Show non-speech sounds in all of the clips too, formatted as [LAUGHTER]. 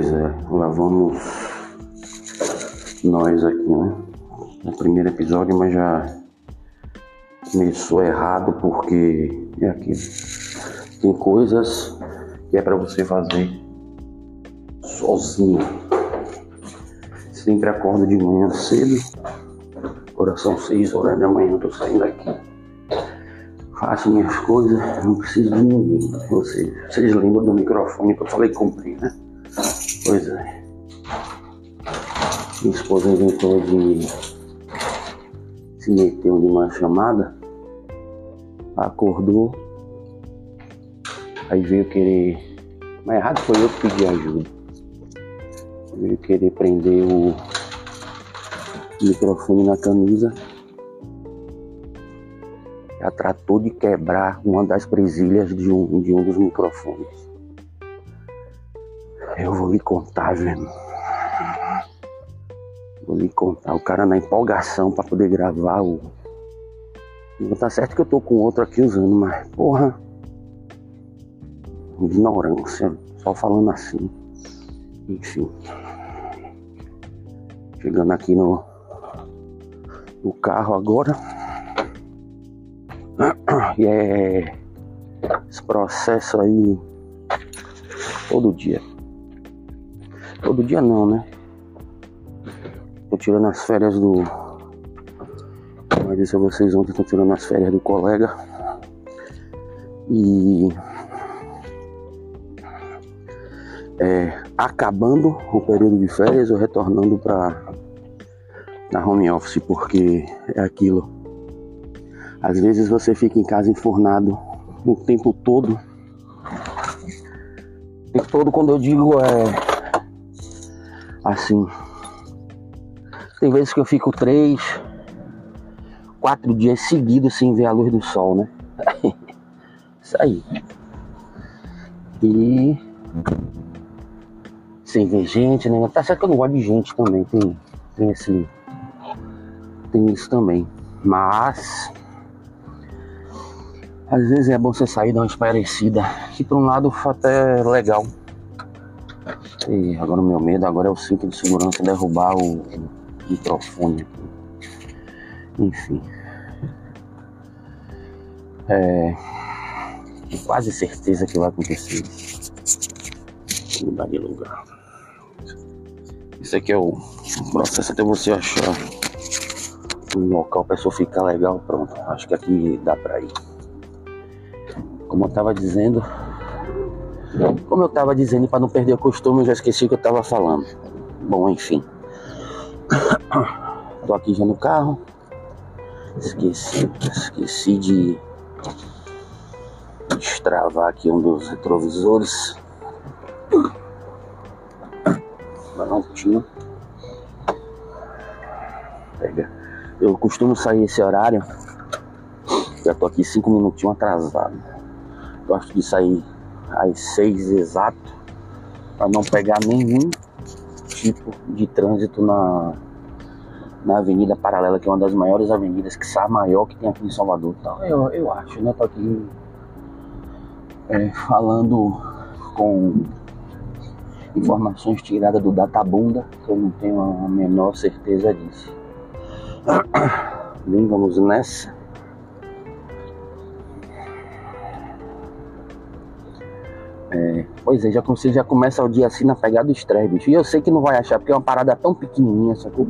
Pois é, lá vamos nós aqui, né? No primeiro episódio, mas já começou errado porque é aqui. Tem coisas que é para você fazer sozinho. Sempre acordo de manhã cedo. Agora são 6 horas da manhã, eu tô saindo aqui. Faço minhas coisas, não preciso de ninguém. Vocês, vocês lembram do microfone que eu falei comprei, né? Pois é. Minha esposa inventou de se meteu numa chamada, acordou, aí veio querer. Mas errado foi eu que pedi ajuda. Veio querer prender o microfone na camisa. Já tratou de quebrar uma das presilhas de um, de um dos microfones. Eu vou lhe contar, velho. Vou lhe contar. O cara na empolgação para poder gravar o. Tá certo que eu tô com outro aqui usando, mas porra. Ignorância. Só falando assim. Enfim. Chegando aqui no, no carro agora. E é esse processo aí todo dia. Todo dia não, né? Tô tirando as férias do. Como eu disse a vocês ontem, tô tirando as férias do colega. E. É, acabando o período de férias, eu retornando para na home office, porque é aquilo. Às vezes você fica em casa enfornado o tempo todo. O tempo todo, quando eu digo é assim. Tem vezes que eu fico três, quatro dias seguidos sem ver a luz do sol, né? [LAUGHS] Isso aí. E sem ver gente, né? Tá certo que eu não gosto de gente também, tem, tem esse. Tem isso também. Mas às vezes é bom você sair dar uma esparecida. Que por um lado até é legal. E agora o meu medo agora é o cinto de segurança derrubar o, microfone aqui. Enfim. É. Tenho quase certeza que vai acontecer. Mudar de lugar. Isso aqui é o processo até você achar um local pra pessoa ficar legal. Pronto. Acho que aqui dá pra ir. Como eu tava dizendo, como eu estava dizendo, para não perder o costume, eu já esqueci o que eu estava falando. Bom, enfim. [COUGHS] Tô aqui já no carro. Esqueci, esqueci de destravar aqui um dos retrovisores. Prontinho. Pega. Eu costumo sair esse horário. Já tô aqui cinco minutinhos atrasado. Gosto de sair às seis exato, para não pegar nenhum tipo de trânsito na, na Avenida Paralela, que é uma das maiores avenidas, que sai maior que tem aqui em Salvador. Então, eu, eu acho, né? Tô aqui é, falando com informações tiradas do Databunda, que eu não tenho a menor certeza disso. [COUGHS] Bem, vamos nessa. É, pois é, já, você já começa o dia assim na pegada do estresse, bicho. E eu sei que não vai achar, porque é uma parada tão pequenininha, sacou?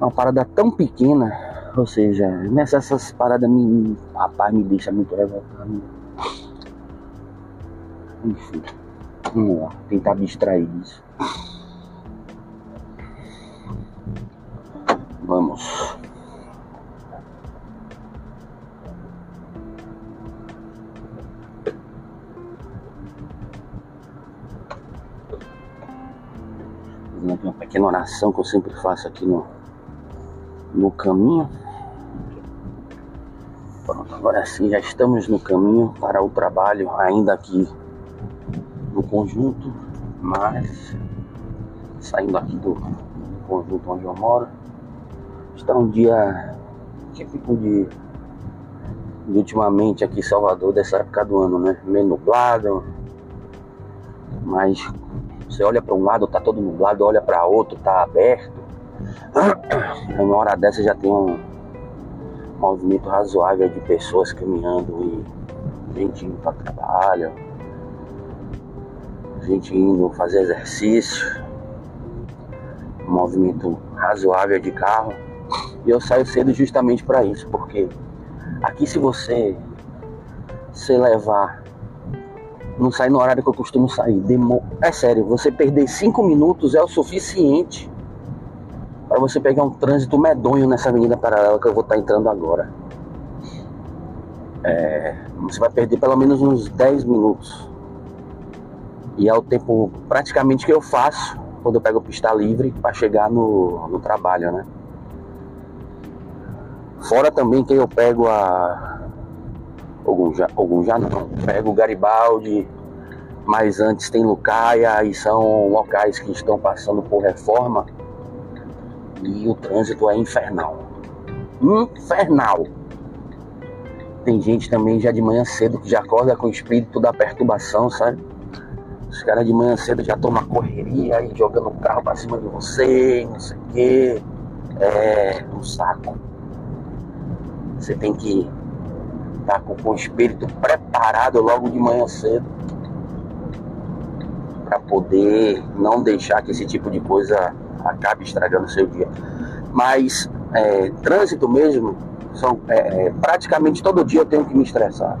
Uma parada tão pequena, ou seja, nessas paradas me, rapaz, me deixa muito revoltado. Enfim, vamos lá, tentar distrair disso. Vamos. Uma pequena oração que eu sempre faço aqui no, no caminho. Pronto, agora sim já estamos no caminho para o trabalho, ainda aqui no conjunto, mas saindo aqui do, do conjunto onde eu moro. Está um dia típico de, de ultimamente aqui em Salvador, dessa época do ano, né? Meio nublado, mas Você olha para um lado, tá todo nublado, olha para outro, tá aberto. Uma hora dessa já tem um movimento razoável de pessoas caminhando e gente indo para trabalho, gente indo fazer exercício, um movimento razoável de carro. E eu saio cedo justamente para isso, porque aqui se você se levar não sai no horário que eu costumo sair. Demo... É sério, você perder cinco minutos é o suficiente para você pegar um trânsito medonho nessa avenida paralela que eu vou estar tá entrando agora. É... Você vai perder pelo menos uns 10 minutos. E é o tempo praticamente que eu faço quando eu pego pista livre para chegar no, no trabalho, né? Fora também que eu pego a alguns já, já não. Pego Garibaldi, mas antes tem Lucaia e são locais que estão passando por reforma e o trânsito é infernal. Infernal. Tem gente também já de manhã cedo que já acorda com o espírito da perturbação, sabe? Os caras de manhã cedo já tomam correria e jogando o carro pra cima de você, não sei o quê. É um saco. Você tem que tá com, o espírito preparado logo de manhã cedo para poder não deixar que esse tipo de coisa acabe estragando o seu dia. Mas é, trânsito mesmo, são, é, é, praticamente todo dia eu tenho que me estressar.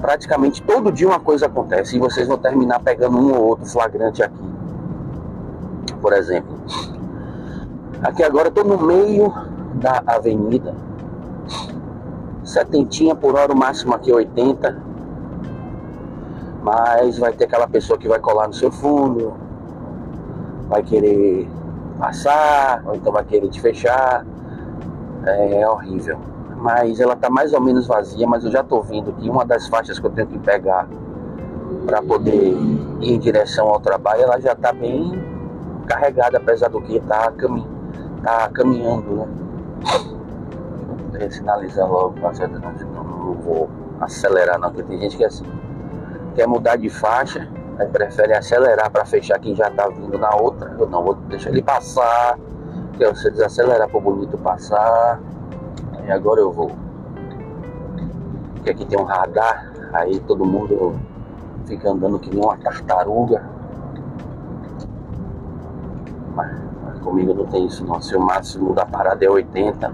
Praticamente todo dia uma coisa acontece e vocês vão terminar pegando um ou outro flagrante aqui. Por exemplo, aqui agora eu estou no meio da avenida setentinha por hora, o máximo aqui é 80. Mas vai ter aquela pessoa que vai colar no seu fundo, vai querer passar, ou então vai querer te fechar. É, é horrível. Mas ela tá mais ou menos vazia, mas eu já tô vendo que uma das faixas que eu tenho que pegar para poder ir em direção ao trabalho, ela já tá bem carregada, apesar do que tá, cami tá caminhando, né? Sinalizar logo com a não, não vou acelerar não, porque tem gente que é assim, quer mudar de faixa, aí prefere acelerar para fechar quem já tá vindo na outra. Eu não vou deixar ele passar, que você desacelerar para o bonito passar. E agora eu vou. Porque aqui tem um radar, aí todo mundo fica andando que nem uma tartaruga. Mas, mas comigo não tem isso não. Se o máximo da parada é 80,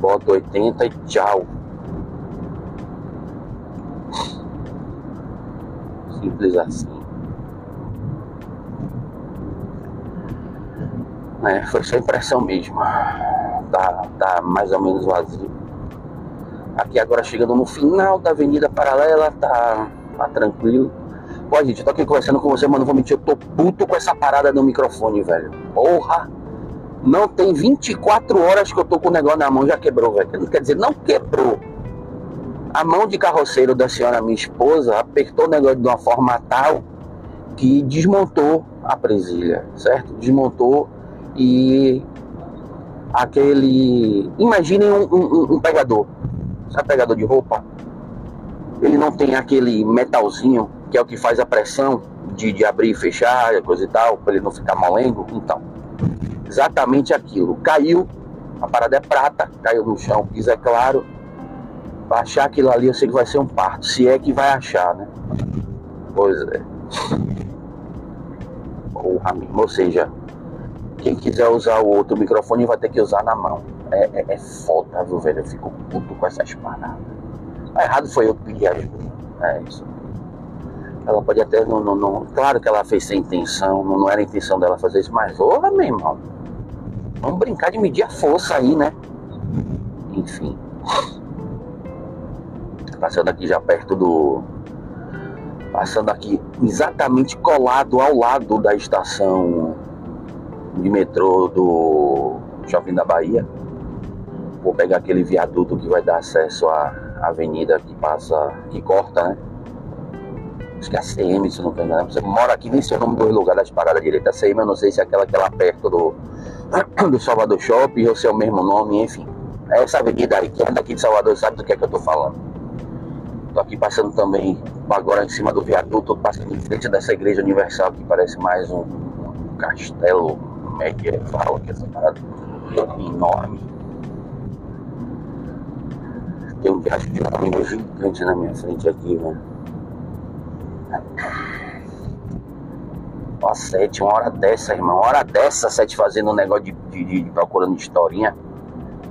boto 80 e tchau. Simples assim. É, foi só impressão mesmo. Tá, tá mais ou menos vazio. Aqui agora chegando no final da Avenida Paralela, tá, tá tranquilo. Pô, gente, eu tô aqui conversando com você, mas não vou mentir, eu tô puto com essa parada no microfone, velho. Porra! Não tem 24 horas que eu tô com o negócio na mão, já quebrou, velho. Quer dizer, não quebrou. A mão de carroceiro da senhora, minha esposa, apertou o negócio de uma forma tal que desmontou a presilha, certo? Desmontou e aquele. Imaginem um, um, um pegador. Sabe pegador de roupa? Ele não tem aquele metalzinho que é o que faz a pressão de, de abrir e fechar, coisa e tal, para ele não ficar molengo. Então, exatamente aquilo. Caiu, a parada é prata, caiu no chão, o piso é claro. Pra achar aquilo ali, eu sei que vai ser um parto. Se é que vai achar, né? Pois é. Porra, mesmo. Ou seja, quem quiser usar o outro microfone vai ter que usar na mão. É, é, é foda, viu, velho? Eu fico puto com essas paradas. O errado foi eu pedir ajuda. É isso. Ela pode até não, não, não, Claro que ela fez sem intenção, não, não era a intenção dela fazer isso, mas porra, meu irmão. Vamos brincar de medir a força aí, né? Enfim. Passando aqui já perto do. Passando aqui exatamente colado ao lado da estação de metrô do Shopping da Bahia. Vou pegar aquele viaduto que vai dar acesso à avenida que passa, que corta, né? Acho que é a CM, se não me engano. Você mora aqui, nem sei o nome do lugar das paradas direita. A CM, eu não sei se é aquela que é lá perto do, [COUGHS] do Salvador Shopping ou se é o mesmo nome, enfim. É essa avenida aí, que é daqui de Salvador, sabe do que é que eu tô falando. Tô aqui passando também, agora em cima do viaduto, passando em frente dessa igreja universal que parece mais um, um castelo medieval, que essa parada enorme. Tem um viagem de ônibus gigante na minha frente aqui, velho. Ó, sete, uma hora dessa, irmão. Uma hora dessa, sete fazendo um negócio de, de, de procurando historinha.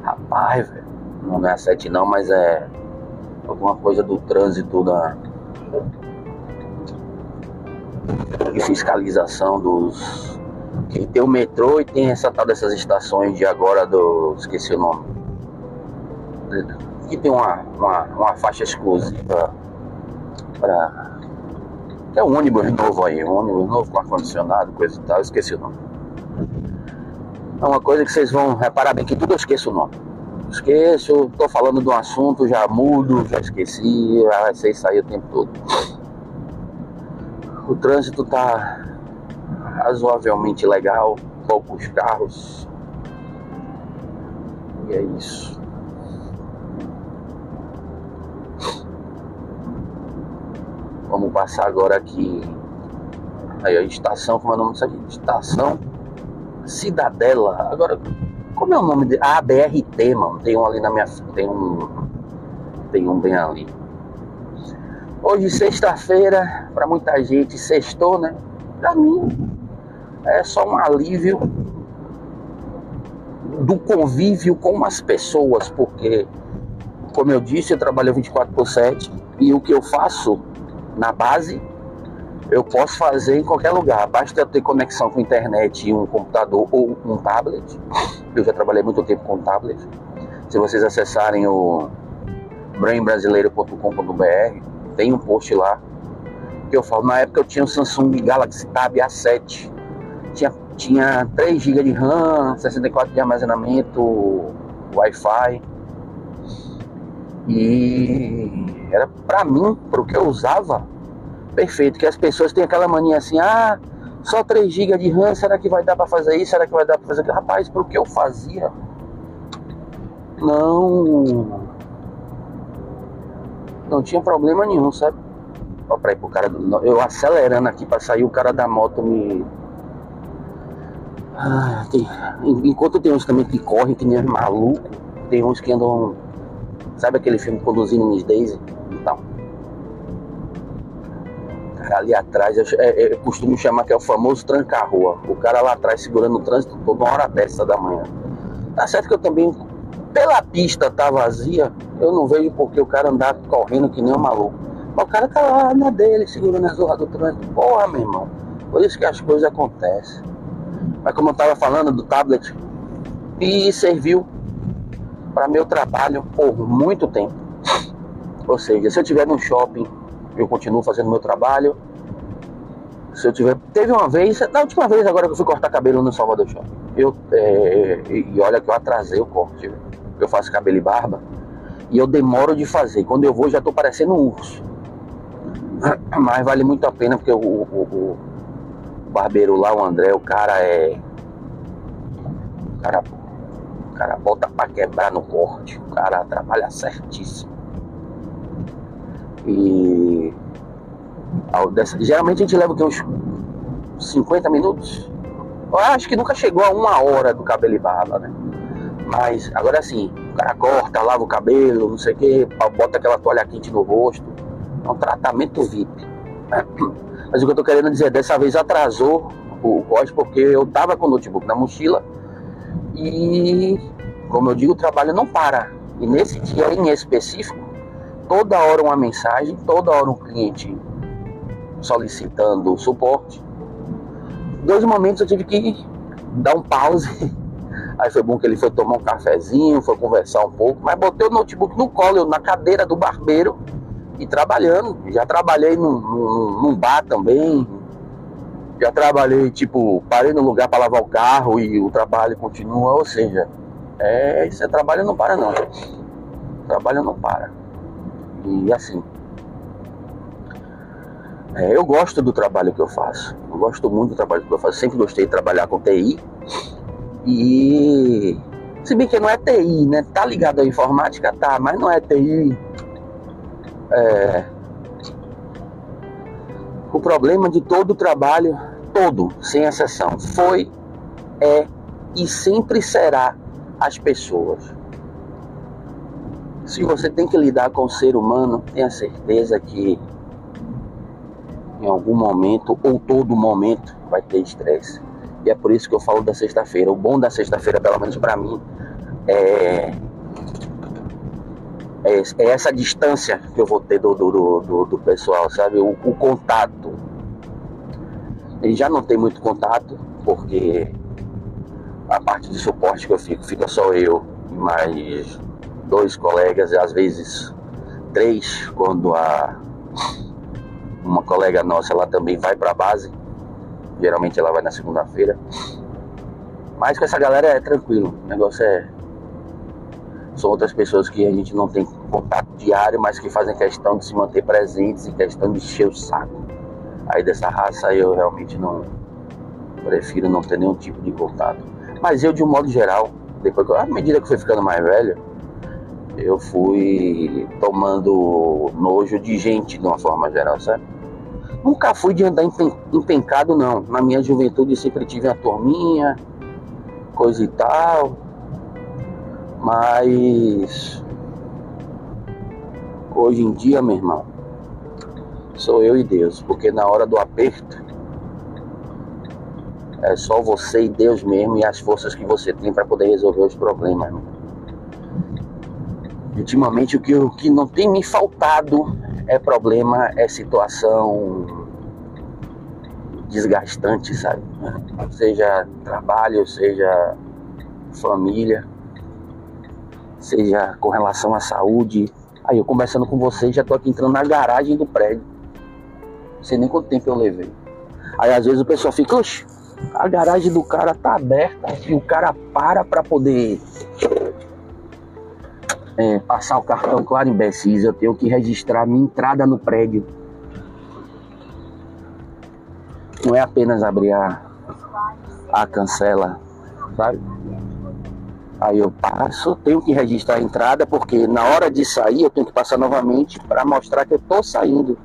Rapaz, velho. Não é a sete não, mas é alguma coisa do trânsito da de fiscalização dos que tem o metrô e tem essa tal dessas estações de agora do esqueci o nome que tem uma, uma, uma faixa exclusiva para é um ônibus novo aí, um ônibus novo com ar-condicionado, coisa e tal, esqueci o nome. É uma coisa que vocês vão reparar bem que tudo eu esqueço o nome. Esqueço, tô falando de um assunto, já mudo, já esqueci, vai ser isso aí o tempo todo. O trânsito tá razoavelmente legal, poucos carros. E é isso. Vamos passar agora aqui. Aí a estação, como é o nome disso aqui? Estação Cidadela. Agora, como é o nome de. Ah, BRT, mano. Tem um ali na minha. Tem um. Tem um bem ali. Hoje, sexta-feira, para muita gente, sextou, né? Pra mim, é só um alívio do convívio com as pessoas, porque, como eu disse, eu trabalho 24 por 7 e o que eu faço na base eu posso fazer em qualquer lugar. Basta ter conexão com internet e um computador ou um tablet. Eu já trabalhei muito tempo com tablet. Se vocês acessarem o brainbrasileiro.com.br, tem um post lá que eu falo. Na época eu tinha o Samsung Galaxy Tab A7. Tinha, tinha 3 GB de RAM, 64 de armazenamento, Wi-Fi. E era para mim, para o que eu usava, perfeito. Que as pessoas têm aquela mania assim, ah, só 3 GB de RAM, será que vai dar para fazer isso? Será que vai dar para fazer aquilo? Rapaz, pro que eu fazia, não. Não tinha problema nenhum, sabe? Ó, pra ir pro cara. Eu acelerando aqui para sair, o cara da moto me. Ah, tem... Enquanto tem uns também que correm que nem maluco, tem uns que andam. Sabe aquele filme Conduzindo Miss Daisy? Ali atrás, eu, é, eu, costumo chamar que é o famoso tranca-rua. O cara lá atrás segurando o trânsito toda hora dessa da manhã. Tá certo que eu também, pela pista tá vazia, eu não vejo porque o cara andar correndo que nem um maluco. Mas o cara tá lá na dele, segurando a zorra do trânsito. Porra, meu irmão. Por isso que as coisas acontecem. Mas como eu tava falando do tablet, e serviu para meu trabalho por muito tempo. Ou seja, se eu tiver no shopping eu continuo fazendo meu trabalho. Se eu tiver. Teve uma vez, na última vez agora que eu fui cortar cabelo no Salvador Shopping. Eu, é, e olha que eu atrasei o corte. Eu faço cabelo e barba. E eu demoro de fazer. Quando eu vou, já tô parecendo um urso. Mas vale muito a pena porque o, o, o barbeiro lá, o André, o cara é. O cara, o cara bota pra quebrar no corte. O cara trabalha certíssimo. E geralmente a gente leva uns 50 minutos. Eu acho que nunca chegou a uma hora do cabelo e barba, né? Mas agora sim, o cara corta, lava o cabelo, não sei o que, bota aquela toalha quente no rosto. É um tratamento VIP. [CLEARS THROAT] Mas o que eu tô querendo dizer, dessa vez atrasou o corte porque eu tava com o notebook na mochila e, como eu digo, o trabalho não para. E nesse dia em específico, toda hora uma mensagem, toda hora um cliente solicitando suporte. Dois momentos eu tive que dar um pause. [LAUGHS] Aí foi bom que ele foi tomar um cafezinho, foi conversar um pouco, mas botei o notebook no colo, na cadeira do barbeiro e trabalhando. Já trabalhei num, num, num bar também. Já trabalhei, tipo, parei no lugar para lavar o carro e o trabalho continua. Ou seja, é, isso é trabalho não para não. Trabalho não para. E assim, é, eu gosto do trabalho que eu faço. Eu gosto muito do trabalho que eu faço. Sempre gostei de trabalhar com TI. E se bem que não é TI, né? Tá ligado à informática, tá, mas não é TI. É, o problema de todo o trabalho, todo, sem exceção, foi, é e sempre será as pessoas. Se você tem que lidar com o ser humano, tenha certeza que em algum momento ou todo momento vai ter estresse. E é por isso que eu falo da sexta-feira. O bom da sexta-feira, pelo menos para mim, é, é, é, essa distância que eu vou ter do, do, do, do pessoal, sabe? O, o, contato. Ele já não tem muito contato, porque a parte de suporte que eu fico, fica só eu mais dois colegas, e às vezes três, quando a uma colega nossa ela também vai para a base. Geralmente ela vai na segunda-feira. Mas com essa galera é tranquilo. O negócio é. São outras pessoas que a gente não tem contato diário, mas que fazem questão de se manter presentes e questão de encher o saco. Aí dessa raça eu realmente não. Prefiro não ter nenhum tipo de contato. Mas eu, de um modo geral, depois, à medida que eu fui ficando mais velho, eu fui tomando nojo de gente de uma forma geral, sabe? Nunca fui de andar empencado, não. Na minha juventude sempre tive a turminha, coisa e tal. Mas hoje em dia, meu irmão, sou eu e Deus, porque na hora do aperto é só você e Deus mesmo e as forças que você tem para poder resolver os problemas. Irmão. Ultimamente o que, o que não tem me faltado é problema, é situação desgastante, sabe? Seja trabalho, seja família, seja com relação à saúde. Aí eu conversando com vocês, já tô aqui entrando na garagem do prédio. Não sei nem quanto tempo eu levei. Aí às vezes o pessoal fica, oxe, a garagem do cara tá aberta e o cara para para poder é, passar o cartão claro imbecis, eu tenho que registrar minha entrada no prédio. Não é apenas abrir a, a cancela, sabe? Aí eu passo, tenho que registrar a entrada, porque na hora de sair eu tenho que passar novamente para mostrar que eu tô saindo.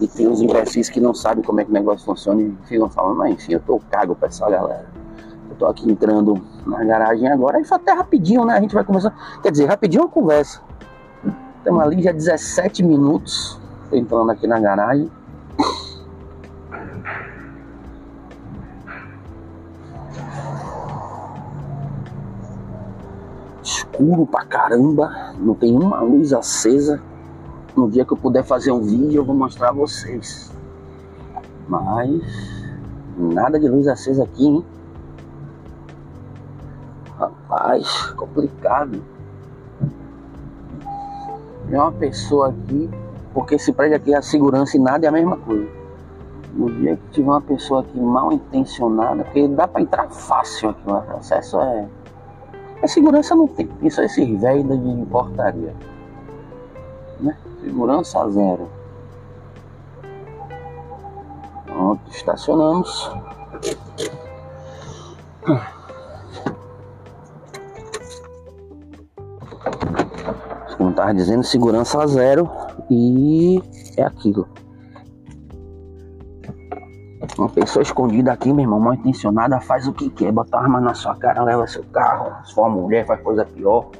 E tem uns imbecis que não sabem como é que o negócio funciona e ficam falando, mas enfim, eu tô cago pra essa galera. Tô aqui entrando na garagem agora, aí foi até rapidinho, né? A gente vai começar. Quer dizer, rapidinho uma conversa. Estamos ali já 17 minutos entrando aqui na garagem. Escuro pra caramba, não tem uma luz acesa. No dia que eu puder fazer um vídeo, eu vou mostrar a vocês. Mas nada de luz acesa aqui, hein? Complicado. Tem uma pessoa aqui, porque esse prédio aqui é a segurança e nada é a mesma coisa. No dia que tiver uma pessoa aqui mal intencionada, porque dá para entrar fácil aqui, o acesso é. A segurança não tem, tem só esses velhos de portaria. Né? Segurança zero. Pronto, estacionamos. Estava dizendo, segurança zero e é aquilo. Uma pessoa escondida aqui, meu irmão, mal intencionada, faz o que quer, bota arma na sua cara, leva seu carro. Uma mulher, faz coisa pior.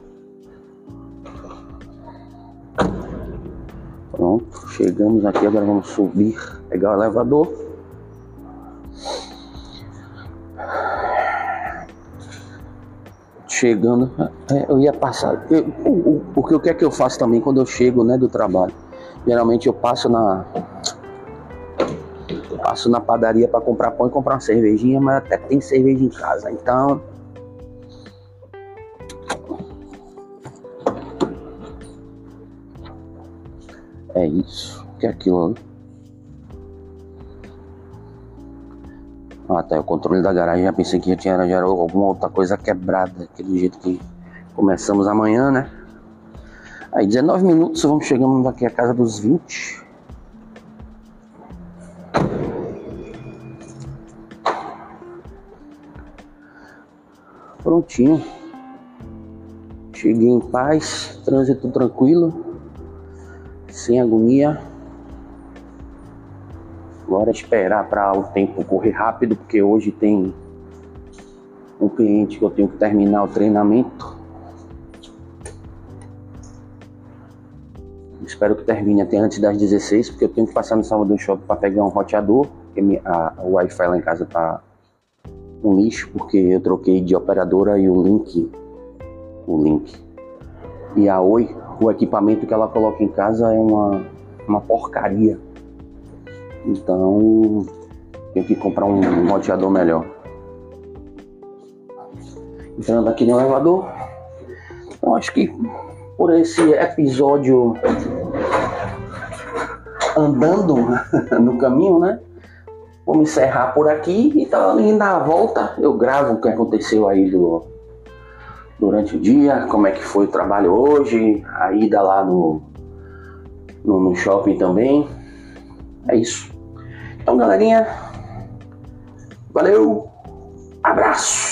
Pronto, chegamos aqui, agora vamos subir, pegar o elevador. Chegando, é, eu ia passar. Eu, porque o que é que eu faço também quando eu chego né, do trabalho? Geralmente eu passo na. Eu passo na padaria para comprar pão e comprar uma cervejinha, mas até tem cerveja em casa. Então. É isso. O que é aquilo ali? Tá, o controle da garagem já pensei que já tinha já alguma outra coisa quebrada, aquele jeito que começamos amanhã, né? Aí 19 minutos, vamos chegando daqui a casa dos 20. Prontinho. Cheguei em paz, trânsito tranquilo. sem agonia. Agora é esperar para o tempo correr rápido, porque hoje tem um cliente que eu tenho que terminar o treinamento. Espero que termine até antes das 16, porque eu tenho que passar no Salvador Shopping para pegar um roteador, porque a, o Wi-Fi lá em casa tá um lixo, porque eu troquei de operadora e o link, o link, e a Oi, o equipamento que ela coloca em casa é uma, uma porcaria. Então, tenho que comprar um roteador melhor. Entrando aqui no elevador. Então, acho que por esse episódio andando [LAUGHS] no caminho, né? Me encerrar por aqui e tá indo a volta. Eu gravo o que aconteceu aí do, durante o dia, como é que foi o trabalho hoje, a ida lá no, no, no shopping também. É isso. Galerinha, valeu, abraço.